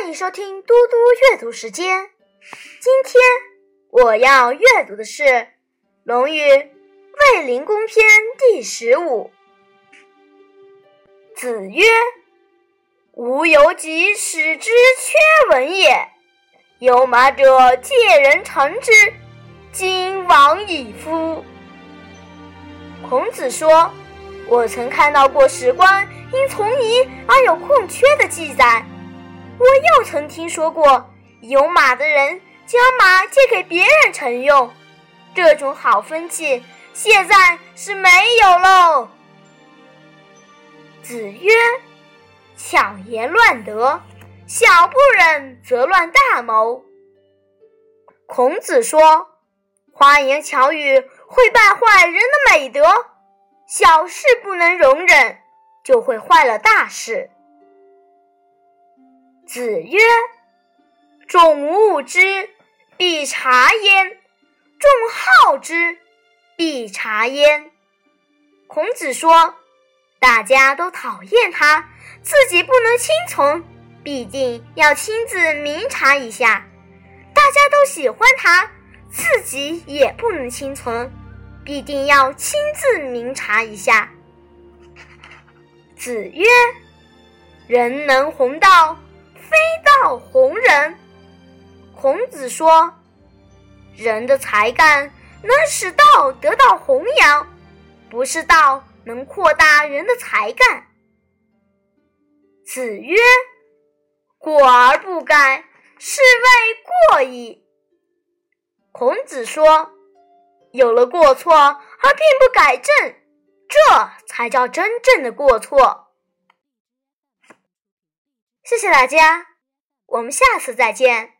欢迎收听嘟嘟阅读时间。今天我要阅读的是《论语·卫灵公篇》第十五。子曰：“吾犹及使之缺文也。有马者，借人乘之，今往矣夫。”孔子说：“我曾看到过史官因从仪而有空缺的记载。”我又曾听说过有马的人将马借给别人乘用，这种好风气现在是没有喽。子曰：“巧言乱德，小不忍则乱大谋。”孔子说：“花言巧语会败坏人的美德，小事不能容忍，就会坏了大事。”子曰：“众恶之，必察焉；众好之，必察焉。”孔子说：“大家都讨厌他，自己不能亲从，必定要亲自明察一下；大家都喜欢他，自己也不能亲从，必定要亲自明察一下。”子曰：“人能弘。”道弘人。孔子说：“人的才干能使道得到弘扬，不是道能扩大人的才干。”子曰：“过而不改，是谓过矣。”孔子说：“有了过错而并不改正，这才叫真正的过错。”谢谢大家，我们下次再见。